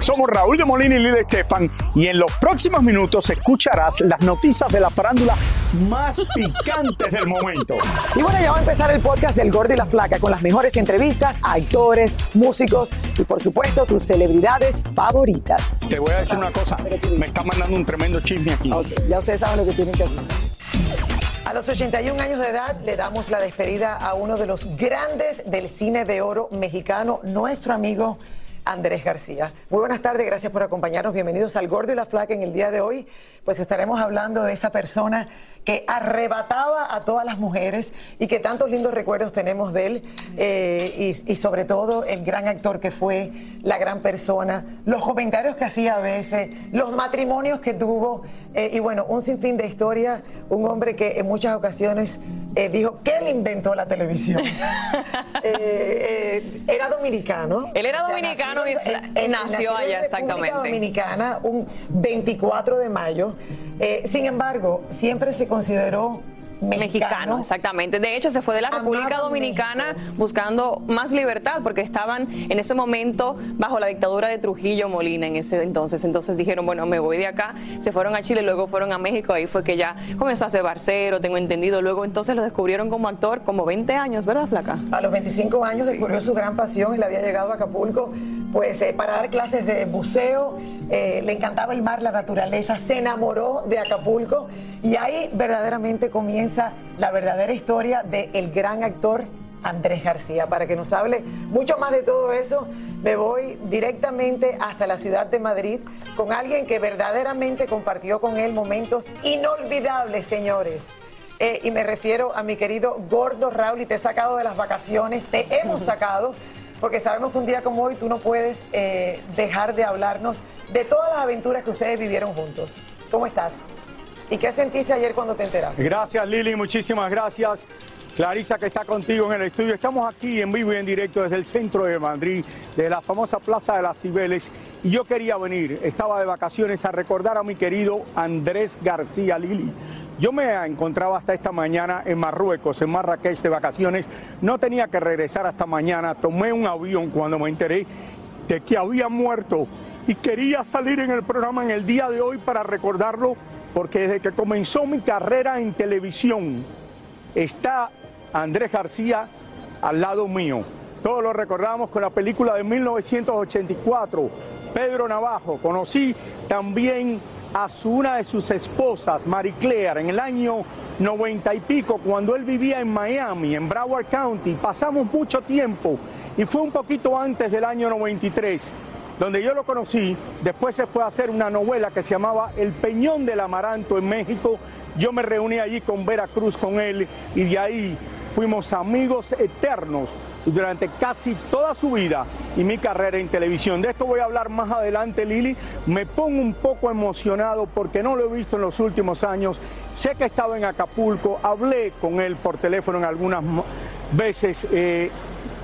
Somos Raúl de Molina y Lidia Estefan y en los próximos minutos escucharás las noticias de la farándula más picantes del momento. Y bueno, ya va a empezar el podcast del Gordi y la Flaca con las mejores entrevistas a actores, músicos y por supuesto tus celebridades favoritas. Te voy a decir una cosa, me está mandando un tremendo chisme aquí. Ya ustedes saben lo que tienen que hacer. A los 81 años de edad le damos la despedida a uno de los grandes del cine de oro mexicano, nuestro amigo Andrés García. Muy buenas tardes, gracias por acompañarnos. Bienvenidos al Gordo y la Flaca. En el día de hoy, pues estaremos hablando de esa persona que arrebataba a todas las mujeres y que tantos lindos recuerdos tenemos de él eh, y, y sobre todo el gran actor que fue, la gran persona, los comentarios que hacía a veces, los matrimonios que tuvo eh, y bueno, un sinfín de historia, un hombre que en muchas ocasiones eh, dijo que él inventó la televisión. Eh, era dominicano. Él era O sea, dominicano y nació fla- nació en allá, República exactamente. Dominicana un 24 de mayo. Sin embargo, siempre se consideró mexicano. Mexicano, exactamente. De hecho, se fue de la República Dominicana México. buscando más libertad porque estaban en ese momento bajo la dictadura de Trujillo Molina en ese entonces. Entonces dijeron, bueno, me voy de acá. Se fueron a Chile, luego fueron a México. Ahí fue que ya comenzó a ser barcero, tengo entendido. Luego entonces lo descubrieron como actor, como 20 años, ¿verdad, Flaca? A los 25 años descubrió su gran pasión y le había llegado a Acapulco pues eh, para dar clases de buceo. Eh, le encantaba el mar, la naturaleza, se enamoró de Acapulco y ahí verdaderamente comienza la verdadera historia del gran actor Andrés García. Para que nos hable mucho más de todo eso, me voy directamente hasta la ciudad de Madrid con alguien que verdaderamente compartió con él momentos inolvidables, señores. Eh, y me refiero a mi querido Gordo Raúl y te he sacado de las vacaciones, te hemos sacado, porque sabemos que un día como hoy tú no puedes eh, dejar de hablarnos de todas las aventuras que ustedes vivieron juntos. ¿Cómo estás? ¿Y qué sentiste ayer cuando te enteraste? Gracias Lili, muchísimas gracias. Clarisa que está contigo en el estudio. Estamos aquí en vivo y en directo desde el centro de Madrid, de la famosa Plaza de las Cibeles. Y yo quería venir, estaba de vacaciones, a recordar a mi querido Andrés García Lili. Yo me encontraba hasta esta mañana en Marruecos, en Marrakech de vacaciones. No tenía que regresar hasta mañana. Tomé un avión cuando me enteré de que había muerto y quería salir en el programa en el día de hoy para recordarlo porque desde que comenzó mi carrera en televisión está Andrés García al lado mío. Todos lo recordamos con la película de 1984, Pedro Navajo. Conocí también a una de sus esposas, Marie Claire, en el año 90 y pico, cuando él vivía en Miami, en Broward County. Pasamos mucho tiempo y fue un poquito antes del año 93 donde yo lo conocí, después se fue a hacer una novela que se llamaba El Peñón del Amaranto en México. Yo me reuní allí con Vera Cruz, con él, y de ahí fuimos amigos eternos durante casi toda su vida y mi carrera en televisión. De esto voy a hablar más adelante, Lili. Me pongo un poco emocionado porque no lo he visto en los últimos años. Sé que estaba en Acapulco, hablé con él por teléfono en algunas veces. eh,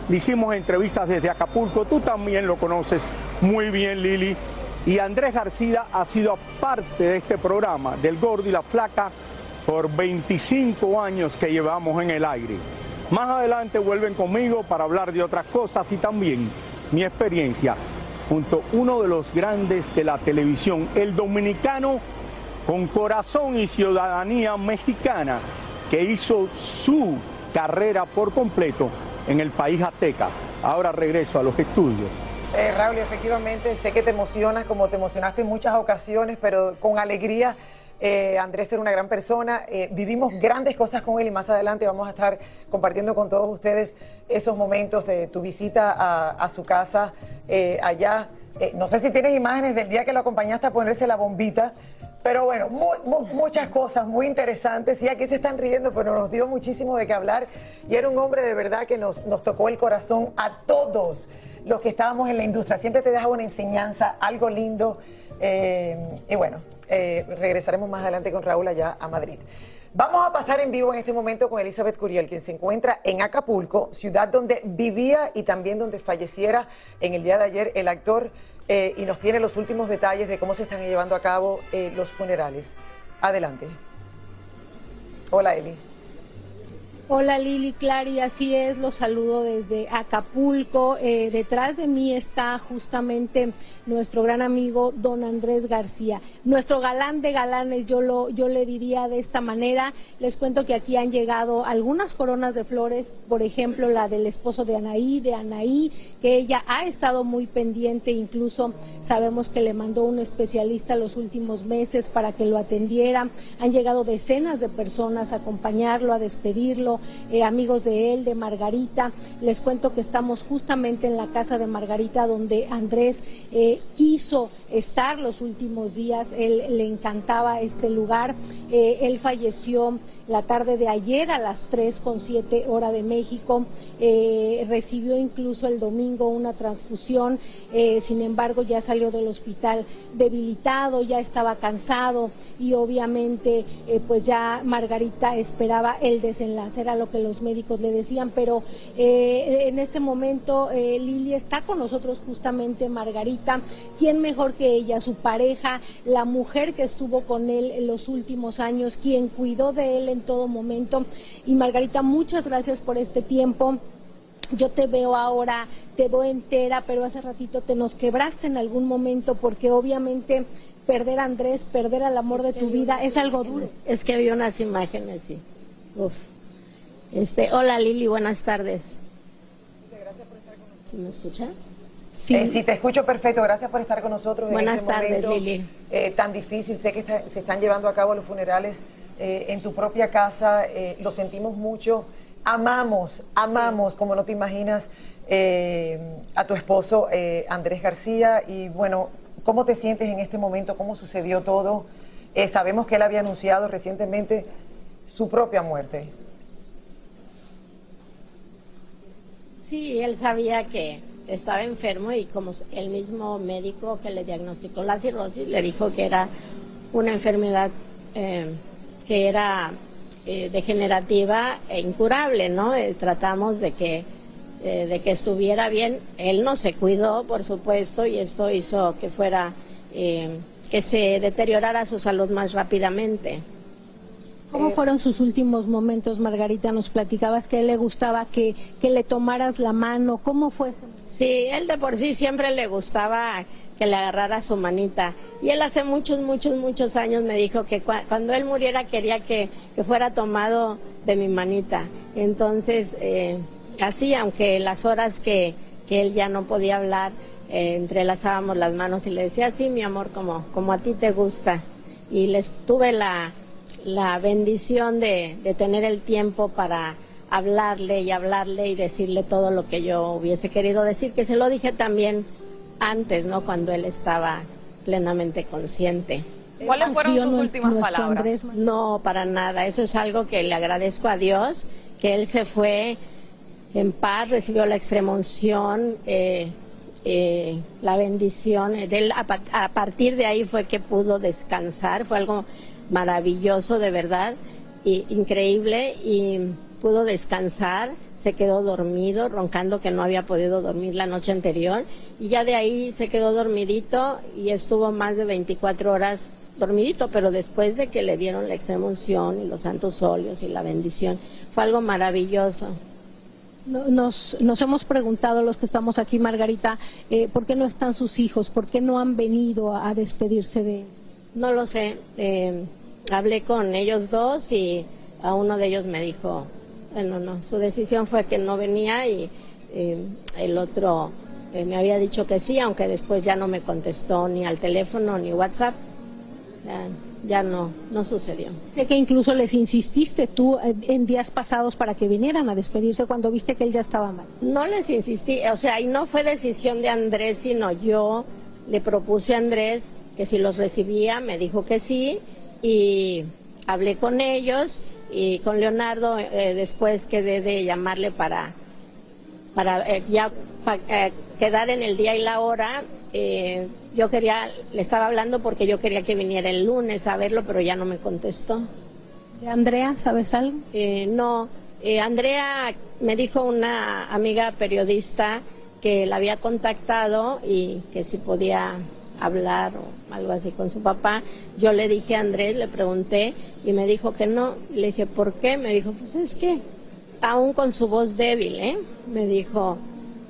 le hicimos entrevistas desde Acapulco, tú también lo conoces muy bien, Lili. Y Andrés García ha sido parte de este programa, del Gordo y la Flaca, por 25 años que llevamos en el aire. Más adelante vuelven conmigo para hablar de otras cosas y también mi experiencia junto a uno de los grandes de la televisión, el dominicano con corazón y ciudadanía mexicana, que hizo su carrera por completo en el país azteca. Ahora regreso a los estudios. Eh, Raúl, efectivamente, sé que te emocionas como te emocionaste en muchas ocasiones, pero con alegría. Eh, Andrés era una gran persona, eh, vivimos grandes cosas con él y más adelante vamos a estar compartiendo con todos ustedes esos momentos de tu visita a, su casa eh, allá. No sé si tienes imágenes del día que lo acompañaste a ponerse la bombita, pero bueno, mu- mu- muchas cosas muy interesantes. Y aquí se están riendo, pero nos dio muchísimo de qué hablar. Y era un hombre de verdad que nos tocó el corazón a todos los que estábamos en la industria. Siempre te deja una enseñanza, algo lindo. Eh, y bueno, eh, regresaremos más adelante con Raúl allá a Madrid. Vamos a pasar en vivo en este momento con Elizabeth Curiel, quien se encuentra en Acapulco, ciudad donde vivía y también donde falleciera en el día de ayer el actor, eh, y nos tiene los últimos detalles de cómo se están llevando a cabo los funerales. Adelante. Hola, Eli. Hola Lili, Clary, así es, los saludo desde Acapulco. Eh, detrás de mí está justamente nuestro gran amigo don Andrés García, nuestro galán de galanes, yo, lo, yo le diría de esta manera. Les cuento que aquí han llegado algunas coronas de flores, por ejemplo la del esposo de Anaí, de Anaí, que ella ha estado muy pendiente, incluso sabemos que le mandó un especialista los últimos meses para que lo atendiera. Han llegado decenas de personas a acompañarlo, a despedirlo eh, amigos de él, de Margarita. Les cuento que estamos justamente en la casa de Margarita donde Andrés eh, quiso estar los últimos días. Él le encantaba este lugar. Eh, él falleció la tarde de ayer a las 3 con 7 hora de México. Recibió incluso el domingo una transfusión. Sin embargo, ya salió del hospital debilitado, ya estaba cansado y obviamente pues ya Margarita esperaba el desenlace, era lo que los médicos le decían, pero eh, en este momento eh, Lili está con nosotros justamente Margarita, ¿quién mejor que ella, su pareja, la mujer que estuvo con él en los últimos años, quien cuidó de él en todo momento? Y Margarita, muchas gracias por este tiempo. Yo te veo ahora, te veo entera, pero hace ratito te nos quebraste en algún momento porque obviamente perder a Andrés, perder al amor de tu vida es algo duro. Es que vi unas imágenes, sí. Uf. Este, hola Lili, buenas tardes. ¿Sí me escucha? Sí. Eh, sí, te escucho perfecto. Gracias por estar con nosotros. Buenas en este tardes, momento, Lili. eh, tan difícil. Sé que está- se están llevando a cabo los funerales eh, en tu propia casa. lo sentimos mucho. Amamos, amamos, como no te imaginas, a tu esposo Andrés García. Y bueno, ¿cómo te sientes en este momento? ¿Cómo sucedió todo? Sabemos que él había anunciado recientemente su propia muerte. Sí, él sabía que estaba enfermo y como el mismo médico que le diagnosticó la cirrosis le dijo que era una enfermedad eh, que era eh, degenerativa e incurable, ¿no? Eh, tratamos de que eh, de que estuviera bien. Él no se cuidó, por supuesto, y esto hizo que fuera que se deteriorara su salud más rápidamente. ¿Cómo fueron sus últimos momentos, Margarita? Nos platicabas que a él le gustaba que, que le tomaras la mano. ¿Cómo fue? Sí, él de por sí siempre le gustaba que le agarrara su manita. Y él hace muchos, muchos, muchos años me dijo que cua- cuando él muriera quería que, que fuera tomado de mi manita. Entonces, eh, así, aunque las horas que, que él ya no podía hablar, eh, entrelazábamos las manos y le decía, sí, mi amor, como, como a ti te gusta. Y les tuve la, la bendición de, de tener el tiempo para hablarle y hablarle y decirle todo lo que yo hubiese querido decir, que se lo dije también antes, ¿no? Cuando él estaba plenamente consciente. ¿Cuáles fueron sus últimas palabras? No, para nada. Eso es algo que le agradezco a Dios, que él se fue en paz, recibió la extrema unción, eh, eh, la bendición. de él. a, pa- a partir de ahí fue que pudo descansar. Fue algo maravilloso, de verdad, y increíble. Y pudo descansar, se quedó dormido, roncando que no había podido dormir la noche anterior. Y ya de ahí se quedó dormidito y estuvo más de 24 horas dormidito, pero después de que le dieron la extrema unción y los santos óleos y la bendición, fue algo maravilloso. Nos, nos hemos preguntado los que estamos aquí, Margarita, eh, ¿por qué no están sus hijos? ¿Por qué no han venido a, despedirse de él? No lo sé. Eh, hablé con ellos dos y a uno de ellos me dijo, bueno, no, su decisión fue que no venía y eh, el otro me había dicho que sí, aunque después ya no me contestó ni al teléfono ni WhatsApp. O sea, ya no, no sucedió. Sé que incluso les insististe tú eh, en días pasados para que vinieran a despedirse cuando viste que él ya estaba mal. No les insistí, o sea, y no fue decisión de Andrés, sino yo le propuse a Andrés que si los recibía, me dijo que sí, y hablé con ellos y con Leonardo eh, después quedé de llamarle para, para eh, ya quedar en el día y la hora eh, yo quería, le estaba hablando porque yo quería que viniera el lunes a verlo, pero ya no me contestó. ¿De Andrea, sabes algo? Eh, no, eh, Andrea me dijo una amiga periodista que la había contactado y que si podía hablar o algo así con su papá. Yo le dije a Andrés, le pregunté y me dijo que no. Le dije, ¿por qué? Me dijo, pues es que aún con su voz débil, ¿eh? Me dijo,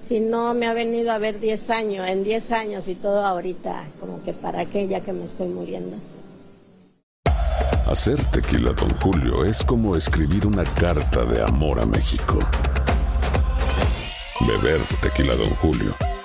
si no me ha venido a ver 10 años, en 10 años y todo ahorita, como que para qué ya que me estoy muriendo. Hacer tequila, don Julio, es como escribir una carta de amor a México. Beber tequila, don Julio,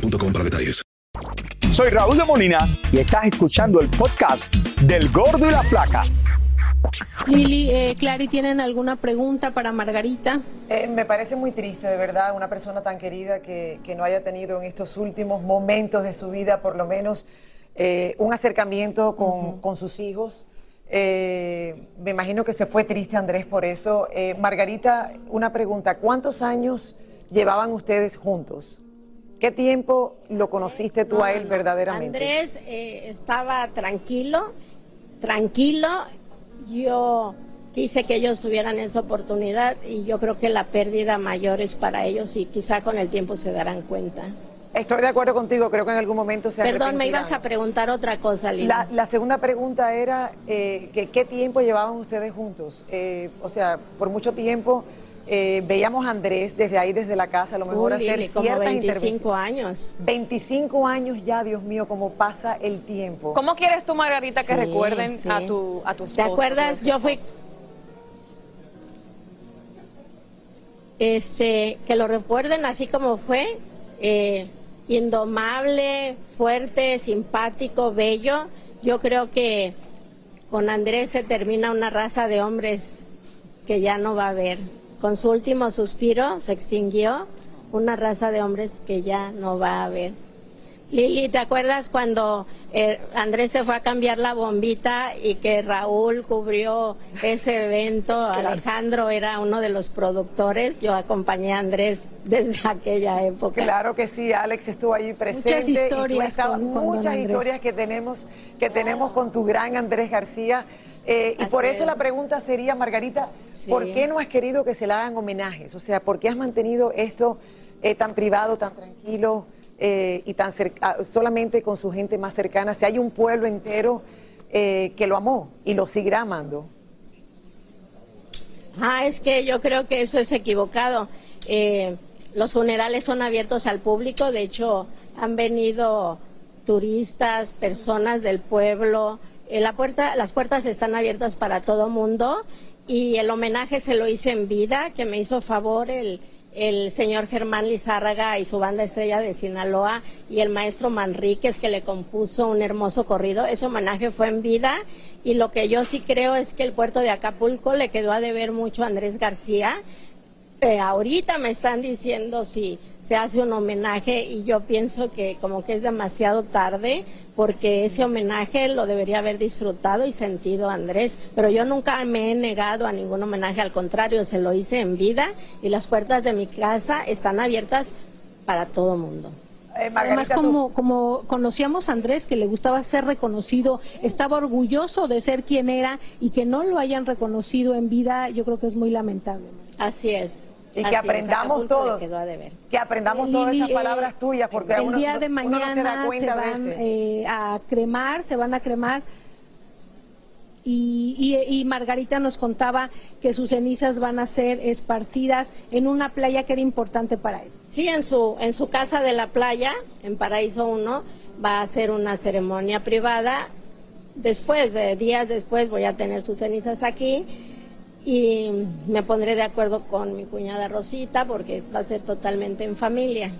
para detalles. Soy Raúl de Molina y estás escuchando el podcast del Gordo y la Flaca. Lili, eh, Clary, ¿tienen alguna pregunta para Margarita? Eh, me parece muy triste, de verdad, una persona tan querida que, no haya tenido en estos últimos momentos de su vida, por lo menos, eh, un acercamiento con, con sus hijos. me imagino que se fue triste Andrés por eso. Margarita, una pregunta, ¿cuántos años llevaban ustedes juntos? ¿Qué tiempo lo conociste tú a él verdaderamente? Andrés eh, estaba tranquilo, tranquilo. Yo quise que ellos tuvieran esa oportunidad y yo creo que la pérdida mayor es para ellos y quizá con el tiempo se darán cuenta. Estoy de acuerdo contigo, creo que en algún momento se Perdón, me ibas a preguntar otra cosa, Lina. La, segunda pregunta era eh, que qué tiempo llevaban ustedes juntos. Eh, o sea, por mucho tiempo eh, veíamos a Andrés desde ahí, desde la casa, a lo mejor hacer ciertas como 25 años. 25 años ya, Dios mío, cómo pasa el tiempo. ¿Cómo quieres tú, Margarita, que recuerden a tu a tu esposo? ¿Te acuerdas? Yo fui este que lo recuerden así como fue, eh, indomable, fuerte, simpático, bello. Yo creo que con Andrés se termina una raza de hombres que ya no va a haber. Con su último suspiro se extinguió una raza de hombres que ya no va a haber. Lili, ¿te acuerdas cuando eh, Andrés se fue a cambiar la bombita y que Raúl cubrió ese evento? Alejandro era uno de los productores. Yo acompañé a Andrés desde aquella época. Claro que sí, Alex estuvo allí presente. Muchas historias, con, muchas historias que tenemos que tenemos con tu gran Andrés García. Eh, y por eso la pregunta sería, Margarita, ¿por qué no has querido que se le hagan homenajes? O sea, ¿por qué has mantenido esto eh, tan privado, tan tranquilo eh, y tan cerca, solamente con su gente más cercana. Si hay un pueblo entero eh, que lo amó y lo seguirá amando. Ah, es que yo creo que eso es equivocado. Eh, los funerales son abiertos al público, de hecho han venido turistas, personas del pueblo. Eh, la puerta, las puertas están abiertas para todo mundo y el homenaje se lo hice en vida, que me hizo favor el, el señor Germán Lizárraga y su banda estrella de Sinaloa y el maestro Manríquez que le compuso un hermoso corrido. Ese homenaje fue en vida y lo que yo sí creo es que el puerto de Acapulco le quedó a deber mucho a Andrés García. Eh, ahorita me están diciendo si se hace un homenaje y yo pienso que como que es demasiado tarde porque ese homenaje lo debería haber disfrutado y sentido Andrés, pero yo nunca me he negado a ningún homenaje, al contrario, se lo hice en vida y las puertas de mi casa están abiertas para todo mundo. Eh, Además, como, como conocíamos a Andrés, que le gustaba ser reconocido, estaba orgulloso de ser quien era y que no lo hayan reconocido en vida, yo creo que es muy lamentable. Así es. Y que es, aprendamos le todos, quedó a deber. que aprendamos Eh, todas esas palabras eh, tuyas, porque el uno, día de uno no mañana se da se, cuenta a van veces. eh, a cremar, se van a cremar. Y, y- y Margarita nos contaba que sus cenizas van a ser esparcidas en una playa que era importante para él. Sí, en su, en su casa de la playa, en Paraíso 1, va a hacer una ceremonia privada. Después, de días después, voy a tener sus cenizas aquí y me pondré de acuerdo con mi cuñada Rosita porque va a ser totalmente en familia.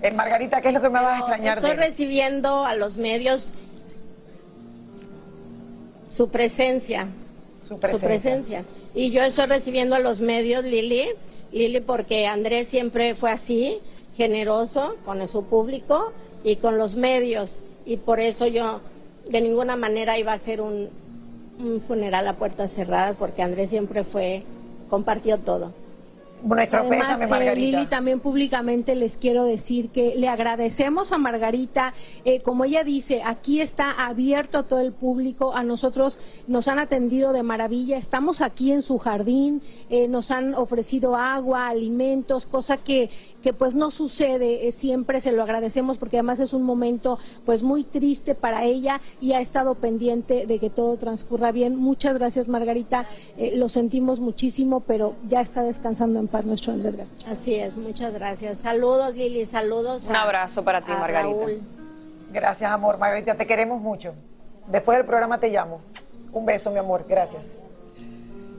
Eh, Margarita, ¿qué es lo que me vas a extrañar Estoy de recibiendo a los medios su presencia. Su presencia. Y yo estoy recibiendo a los medios, Lili, Lili, porque Andrés siempre fue así, generoso con su público y con los medios. Y por eso yo de ninguna manera iba a ser un, un funeral a puertas cerradas, porque Andrés siempre fue, compartió todo. Nuestro Además, pésame, eh, Margarita. Lili, también públicamente les quiero decir que le agradecemos a Margarita. eh, como ella dice, aquí está abierto a todo el público. A nosotros nos han atendido de maravilla. Estamos aquí en su jardín. eh, nos han ofrecido agua, alimentos, cosa que, que pues no sucede. eh, siempre se lo agradecemos porque además es un momento pues muy triste para ella y ha estado pendiente de que todo transcurra bien. Muchas gracias, Margarita. eh, lo sentimos muchísimo, pero ya está descansando en paz nuestro Andrés García. Así es, muchas gracias. Saludos, Lili, saludos. Un abrazo para ti, Margarita. Raúl. Gracias, amor. Margarita, te queremos mucho. Después del programa te llamo. Un beso, mi amor. Gracias.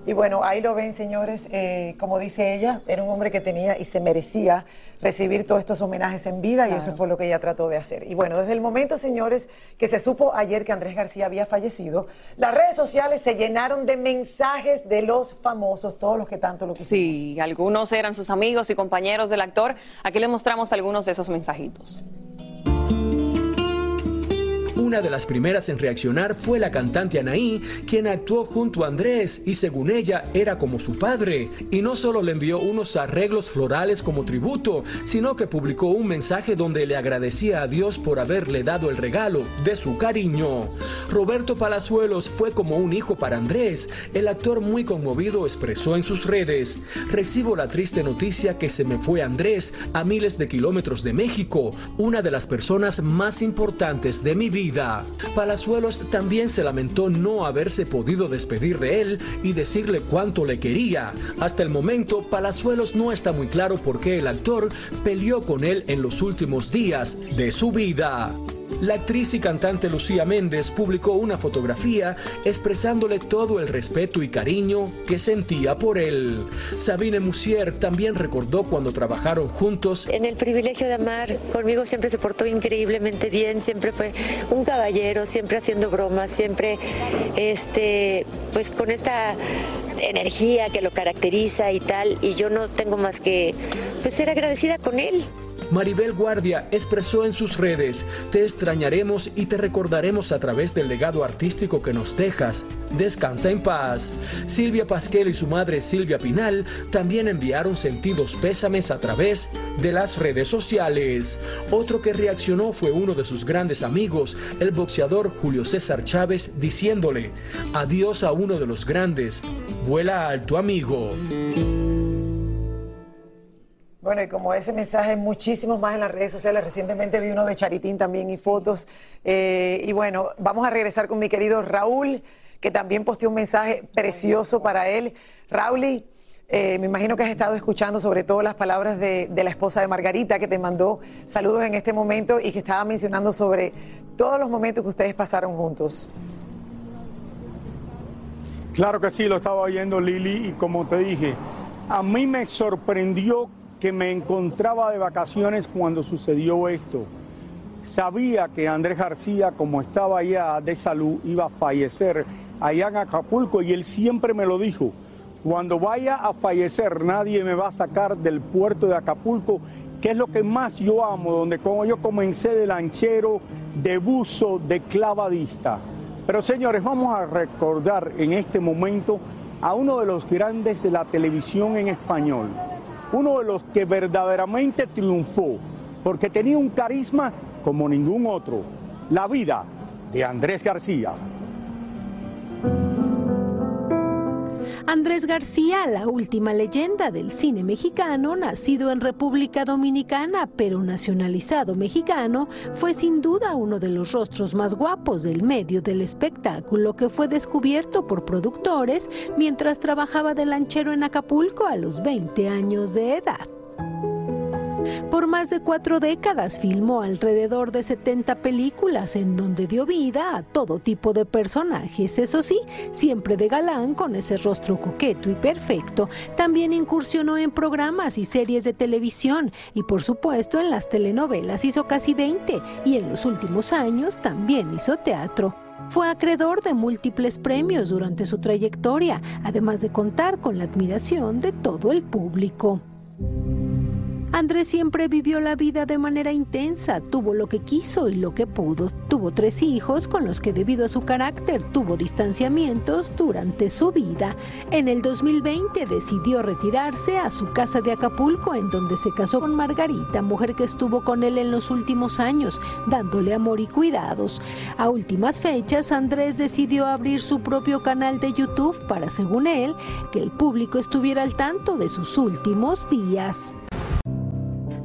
Y bueno, ahí lo ven, señores. eh, como dice ella, era un hombre que tenía y se merecía recibir todos estos homenajes en vida y eso fue lo que ella trató de hacer. Y bueno, desde el momento, señores, que se supo ayer que Andrés García había fallecido, las redes sociales se llenaron de mensajes de los famosos, todos los que tanto lo quisimos. Sí, algunos eran sus amigos y compañeros del actor. Aquí le mostramos algunos de esos mensajitos. Una de las primeras en reaccionar fue la cantante Anaí, quien actuó junto a Andrés y según ella era como su padre. Y no solo le envió unos arreglos florales como tributo, sino que publicó un mensaje donde le agradecía a Dios por haberle dado el regalo de su cariño. Roberto Palazuelos fue como un hijo para Andrés. El actor muy conmovido expresó en sus redes, recibo la triste noticia que se me fue Andrés a miles de kilómetros de México, una de las personas más importantes de mi vida. Palazuelos también se lamentó no haberse podido despedir de él y decirle cuánto le quería. Hasta el momento, Palazuelos no está muy claro por qué el actor peleó con él en los últimos días de su vida. La actriz y cantante Lucía Méndez publicó una fotografía expresándole todo el respeto y cariño que sentía por él. Sabine Musier también recordó cuando trabajaron juntos En el privilegio de amar, conmigo siempre se portó increíblemente bien, siempre fue un caballero, siempre haciendo bromas, siempre este, pues con esta energía que lo caracteriza y tal, y yo no tengo más que pues ser agradecida con él. Maribel Guardia expresó en sus redes, te extrañaremos y te recordaremos a través del legado artístico que nos dejas. Descansa en paz. Silvia Pasquel y su madre Silvia Pinal también enviaron sentidos pésames a través de las redes sociales. Otro que reaccionó fue uno de sus grandes amigos, el boxeador Julio César Chávez, diciéndole, adiós a uno de los grandes, vuela alto amigo. Bueno, y como ese mensaje, muchísimos más en las redes sociales. Recientemente vi uno de Charitín también y fotos. Eh, y bueno, vamos a regresar con mi querido Raúl, que también posteó un mensaje precioso para él. Raúl, eh, me imagino que has estado escuchando sobre todo las palabras de, de la esposa de Margarita, que te mandó saludos en este momento y que estaba mencionando sobre todos los momentos que ustedes pasaron juntos. Claro que sí, lo estaba oyendo Lili y como te dije, a mí me sorprendió que me encontraba de vacaciones cuando sucedió esto. Sabía que Andrés García, como estaba allá de salud, iba a fallecer allá en Acapulco y él siempre me lo dijo. Cuando vaya a fallecer, nadie me va a sacar del puerto de Acapulco, que es lo que más yo amo, donde como yo comencé de lanchero, de buzo, de clavadista. Pero señores, vamos a recordar en este momento a uno de los grandes de la televisión en español, uno de los que verdaderamente triunfó, porque tenía un carisma como ningún otro, la vida de Andrés García. Andrés García, la última leyenda del cine mexicano, nacido en República Dominicana pero nacionalizado mexicano, fue sin duda uno de los rostros más guapos del medio del espectáculo que fue descubierto por productores mientras trabajaba de lanchero en Acapulco a los 20 años de edad. Por más de cuatro décadas filmó alrededor de 70 películas en donde dio vida a todo tipo de personajes, eso sí, siempre de galán con ese rostro coqueto y perfecto. También incursionó en programas y series de televisión y por supuesto en las telenovelas hizo casi 20 y en los últimos años también hizo teatro. Fue acreedor de múltiples premios durante su trayectoria, además de contar con la admiración de todo el público. Andrés siempre vivió la vida de manera intensa, tuvo lo que quiso y lo que pudo. Tuvo tres hijos con los que debido a su carácter tuvo distanciamientos durante su vida. En el 2020 decidió retirarse a su casa de Acapulco en donde se casó con Margarita, mujer que estuvo con él en los últimos años, dándole amor y cuidados. A últimas fechas, Andrés decidió abrir su propio canal de YouTube para, según él, que el público estuviera al tanto de sus últimos días.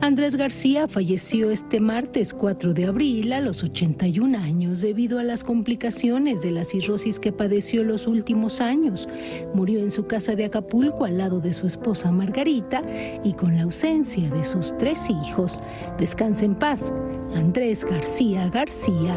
Andrés García falleció este martes 4 de abril a los 81 años debido a las complicaciones de la cirrosis que padeció los últimos años. Murió en su casa de Acapulco al lado de su esposa Margarita y con la ausencia de sus tres hijos. Descansa en paz, Andrés García García.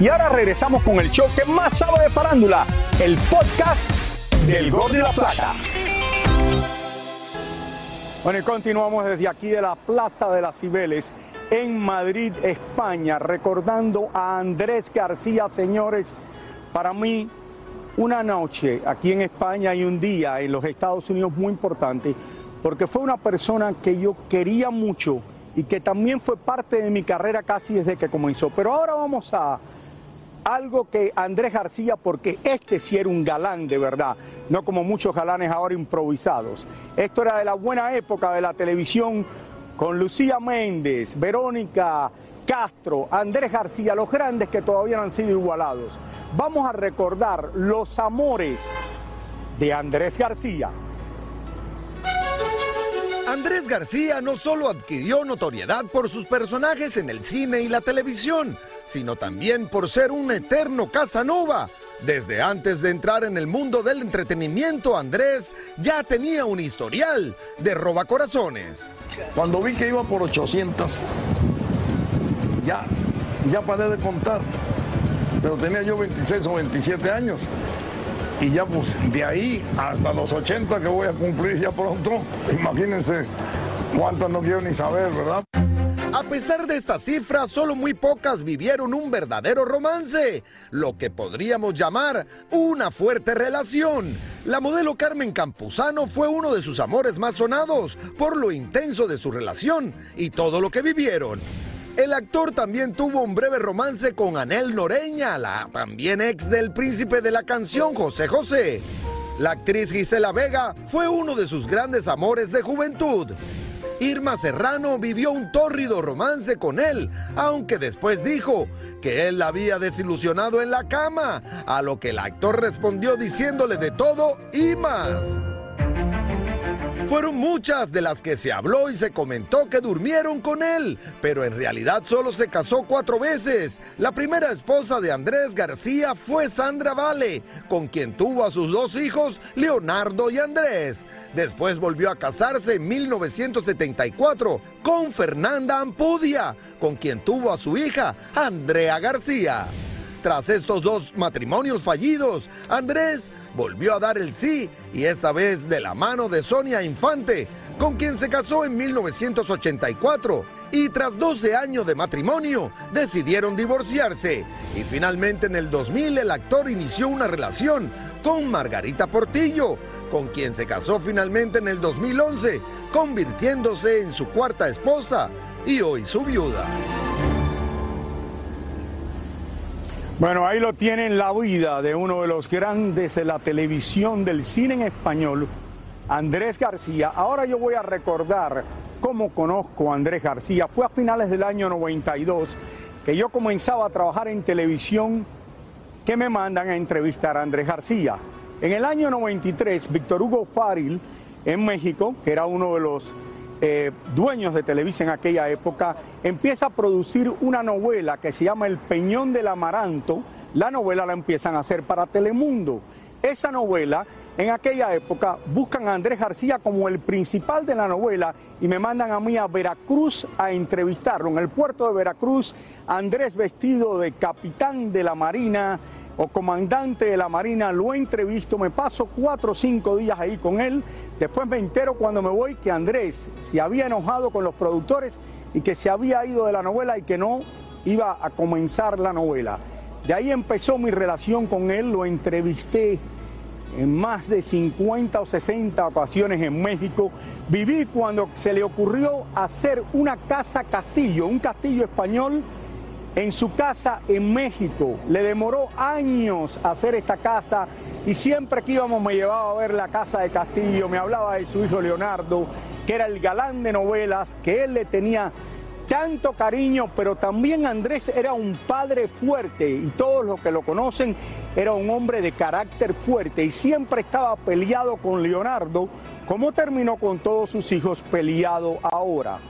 Y ahora regresamos con el show que más sabe de farándula, el podcast del Gol de la Plata. Bueno, y continuamos desde aquí de la Plaza de las Cibeles en Madrid, España, recordando a Andrés García, señores, para mí una noche aquí en España y un día en los Estados Unidos muy importante, porque fue una persona que yo quería mucho y que también fue parte de mi carrera casi desde que comenzó. Pero ahora vamos a algo que Andrés García, porque este sí era un galán de verdad, no como muchos galanes ahora improvisados. Esto era de la buena época de la televisión con Lucía Méndez, Verónica Castro, Andrés García, los grandes que todavía no han sido igualados. Vamos a recordar los amores de Andrés García. Andrés García no solo adquirió notoriedad por sus personajes en el cine y la televisión, sino también por ser un eterno Casanova. Desde antes de entrar en el mundo del entretenimiento, Andrés ya tenía un historial de robacorazones. Cuando vi que iba por 800, ya, ya paré de contar. Pero tenía yo 26 o 27 años. Y ya pues de ahí hasta los 80 que voy a cumplir ya pronto, imagínense cuántas no quiero ni saber, ¿verdad? A pesar de esta cifra, solo muy pocas vivieron un verdadero romance, lo que podríamos llamar una fuerte relación. La modelo Carmen Campuzano fue uno de sus amores más sonados por lo intenso de su relación y todo lo que vivieron. El actor también tuvo un breve romance con Anel Noreña, la también ex del príncipe de la canción José José. La actriz Gisela Vega fue uno de sus grandes amores de juventud. Irma Serrano vivió un tórrido romance con él, aunque después dijo que él la había desilusionado en la cama, a lo que el actor respondió diciéndole de todo y más. Fueron muchas de las que se habló y se comentó que durmieron con él, pero en realidad solo se casó cuatro veces. La primera esposa de Andrés García fue Sandra Vale, con quien tuvo a sus dos hijos, Leonardo y Andrés. Después volvió a casarse en 1974 con Fernanda Ampudia, con quien tuvo a su hija, Andrea García. Tras estos dos matrimonios fallidos, Andrés volvió a dar el sí y esta vez de la mano de Sonia Infante, con quien se casó en 1984 y tras 12 años de matrimonio decidieron divorciarse y finalmente en el 2000 el actor inició una relación con Margarita Portillo, con quien se casó finalmente en el 2011, convirtiéndose en su cuarta esposa y hoy su viuda. Bueno, ahí lo tienen la vida de uno de los grandes de la televisión del cine en español, Andrés García. Ahora yo voy a recordar cómo conozco a Andrés García. Fue a finales del año 92 que yo comenzaba a trabajar en televisión que me mandan a entrevistar a Andrés García. En el año 93, Víctor Hugo Faril en México, que era uno de los eh, dueños de Televisa en aquella época, empieza a producir una novela que se llama El Peñón del Amaranto. La novela la empiezan a hacer para Telemundo. Esa novela, en aquella época, buscan a Andrés García como el principal de la novela y me mandan a mí a Veracruz a entrevistarlo. En el puerto de Veracruz, Andrés vestido de capitán de la Marina o comandante de la Marina, lo entrevisto, me paso cuatro o cinco días ahí con él, después me entero cuando me voy que Andrés se había enojado con los productores y que se había ido de la novela y que no iba a comenzar la novela. De ahí empezó mi relación con él, lo entrevisté en más de 50 o 60 ocasiones en México. Viví cuando se le ocurrió hacer una casa castillo, un castillo español en su casa en México. Le demoró años hacer esta casa y siempre que íbamos me llevaba a ver la casa de Castillo, me hablaba de su hijo Leonardo, que era el galán de novelas, que él le tenía tanto cariño, pero también Andrés era un padre fuerte y todos los que lo conocen era un hombre de carácter fuerte y siempre estaba peleado con Leonardo, como terminó con todos sus hijos peleado ahora.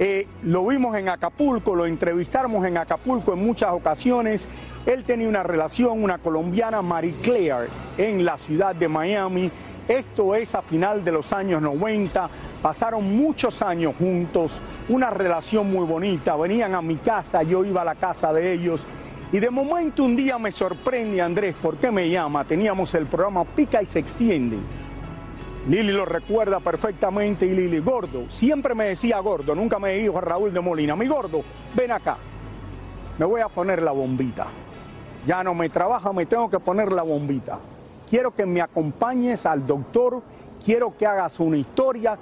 Eh, lo vimos en Acapulco, lo entrevistamos en Acapulco en muchas ocasiones. Él tenía una relación, una colombiana, Marie Claire, en la ciudad de Miami. Esto es a final de los años 90. Pasaron muchos años juntos, una relación muy bonita. Venían a mi casa, yo iba a la casa de ellos. Y de momento un día me sorprende Andrés, ¿por qué me llama? Teníamos el programa Pica y se extiende Lili lo recuerda perfectamente y Lili, gordo, siempre me decía gordo, nunca me dijo Raúl de Molina, mi gordo, ven acá, me voy a poner la bombita. Ya no me trabaja, me tengo que poner la bombita. Quiero que me acompañes al doctor, quiero que hagas una historia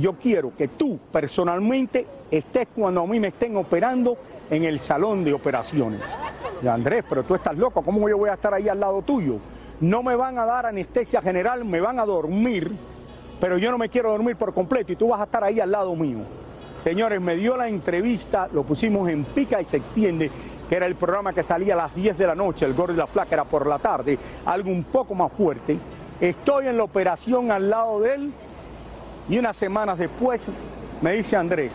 yo quiero que tú personalmente estés cuando a mí me estén operando en el salón de operaciones. Y Andrés, pero tú estás loco, ¿cómo yo voy a estar ahí al lado tuyo? no me van a dar anestesia general, me van a dormir, pero yo no me quiero dormir por completo y tú vas a estar ahí al lado mío. Señores, me dio la entrevista, lo pusimos en pica y se extiende, que era el programa que salía a las 10 de la noche, el gordo y la flaca era por la tarde, algo un poco más fuerte. Estoy en la operación al lado de él y unas semanas después me dice Andrés,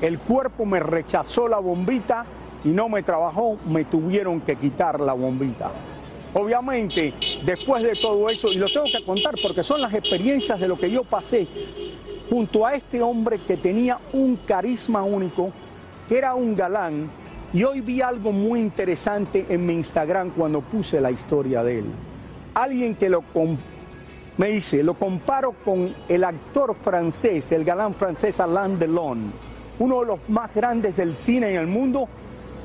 el cuerpo me rechazó la bombita y no me trabajó, me tuvieron que quitar la bombita. Obviamente, después de todo eso, y lo tengo que contar porque son las experiencias de lo que yo pasé junto a este hombre que tenía un carisma único, que era un galán, y hoy vi algo muy interesante en mi Instagram cuando puse la historia de él. Alguien que lo me dice, lo comparo con el actor francés, el galán francés Alain Delon, uno de los más grandes del cine en el mundo,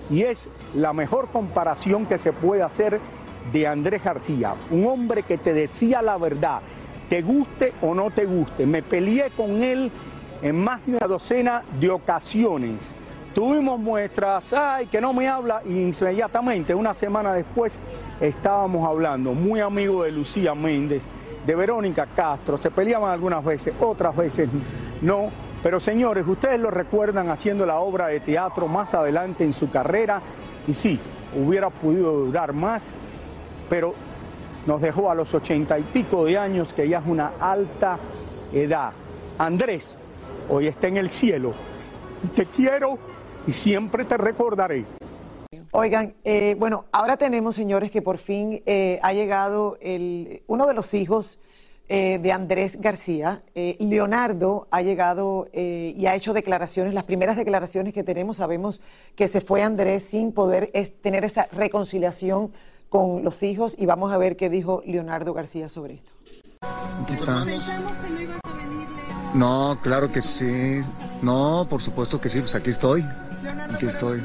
y es la mejor comparación que se puede hacer de Andrés García, un hombre que te decía la verdad, te guste o no te guste. Me peleé con él en más de una docena de ocasiones. Tuvimos muestras, ay, que no me habla, y inmediatamente, una semana después, estábamos hablando, muy amigo de Lucía Méndez, de Verónica Castro, se peleaban algunas veces, otras veces no, pero señores, ustedes lo recuerdan haciendo la obra de teatro más adelante en su carrera, y sí, hubiera podido durar más, pero nos dejó a los ochenta y pico de años, que ya es una alta edad. Andrés, hoy está en el cielo, y te quiero y siempre te recordaré. Oigan, eh, bueno, ahora tenemos, señores, que por fin eh, ha llegado el, uno de los hijos eh, de Andrés García. Leonardo ha llegado y ha hecho declaraciones, las primeras declaraciones que tenemos, sabemos que se fue Andrés sin poder tener esa reconciliación con los hijos y vamos a ver qué dijo Leonardo García sobre esto. Aquí está. No, claro que sí. No, por supuesto que sí, pues aquí estoy. Aquí estoy.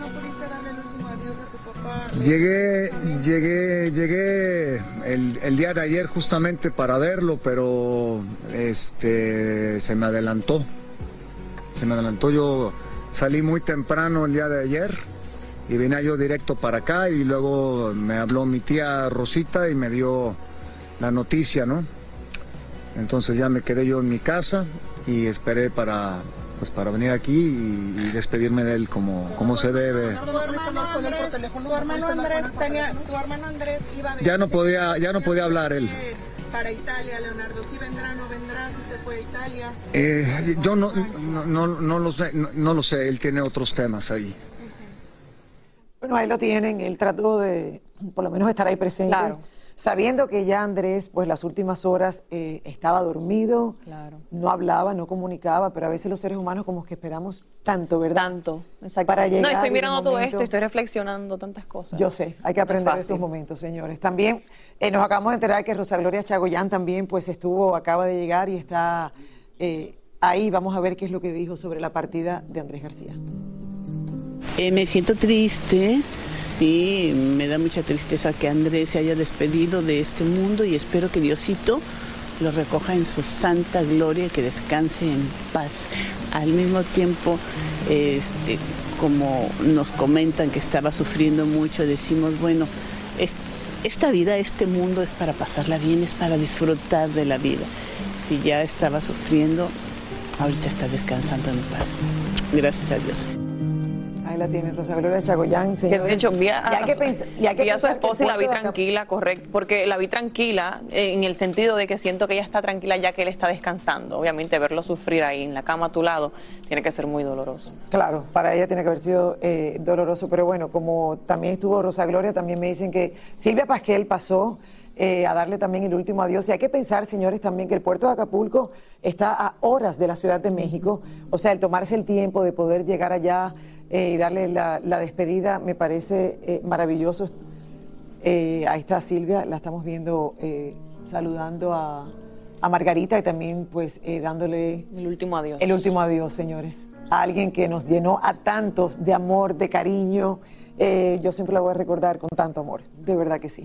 Llegué, llegué, llegué el, el, día de ayer justamente para verlo, pero este se me adelantó. Se me adelantó. Yo salí muy temprano el día de ayer y vine yo directo para acá y luego me habló mi tía Rosita y me dio la noticia, ¿no? Entonces ya me quedé yo en mi casa y esperé para pues para venir aquí y, despedirme de él como, como se debe. Tu hermano Andrés, tu hermano Andrés iba a venir. Ya no podía, ya no podía hablar él. Para Italia, Leonardo, si vendrá, no vendrá, si se fue a Italia. Eh, yo no, no, no, no, lo sé, no lo sé, él tiene otros temas ahí. Bueno, ahí lo tienen, él trató de por lo menos estar ahí presente, sabiendo que ya Andrés, pues las últimas horas eh, estaba dormido, no hablaba, no comunicaba, pero a veces los seres humanos como que esperamos tanto, ¿verdad? Tanto, exacto. no, estoy mirando todo esto, estoy reflexionando tantas cosas. Yo sé, hay que aprender de estos momentos, señores. También eh, nos acabamos de enterar que Rosa Gloria Chagoyán también pues estuvo, acaba de llegar y está eh, ahí. Vamos a ver qué es lo que dijo sobre la partida de Andrés García. Eh, me siento triste, sí, me da mucha tristeza que Andrés se haya despedido de este mundo y espero que Diosito lo recoja en su santa gloria y que descanse en paz. Al mismo tiempo, este, como nos comentan que estaba sufriendo mucho, decimos, bueno, esta vida, este mundo es para pasarla bien, es para disfrutar de la vida. Si ya estaba sufriendo, ahorita está descansando en paz. Gracias a Dios. Ahí la tiene Rosa Gloria Chagoyán, señor. De hecho, vi a, a su esposa y la vi tranquila, correcto, porque la vi tranquila en el sentido de que siento que ella está tranquila ya que él está descansando. Obviamente verlo sufrir ahí en la cama a tu lado tiene que ser muy doloroso. Claro, para ella tiene que haber sido eh, doloroso, pero bueno, como también estuvo Rosa Gloria, también me dicen que Silvia Pasquel pasó... Eh, a darle también el último adiós. Y hay que pensar, señores, también que el puerto de Acapulco está a horas de la Ciudad de México. O sea, el tomarse el tiempo de poder llegar allá eh, y darle la, despedida me parece eh, maravilloso. Eh, ahí está Silvia, la estamos viendo saludando a, a, Margarita y también pues dándole el último adiós. El último adiós, señores. A alguien que nos llenó a tantos de amor, de cariño. yo siempre la voy a recordar con tanto amor, de verdad que sí.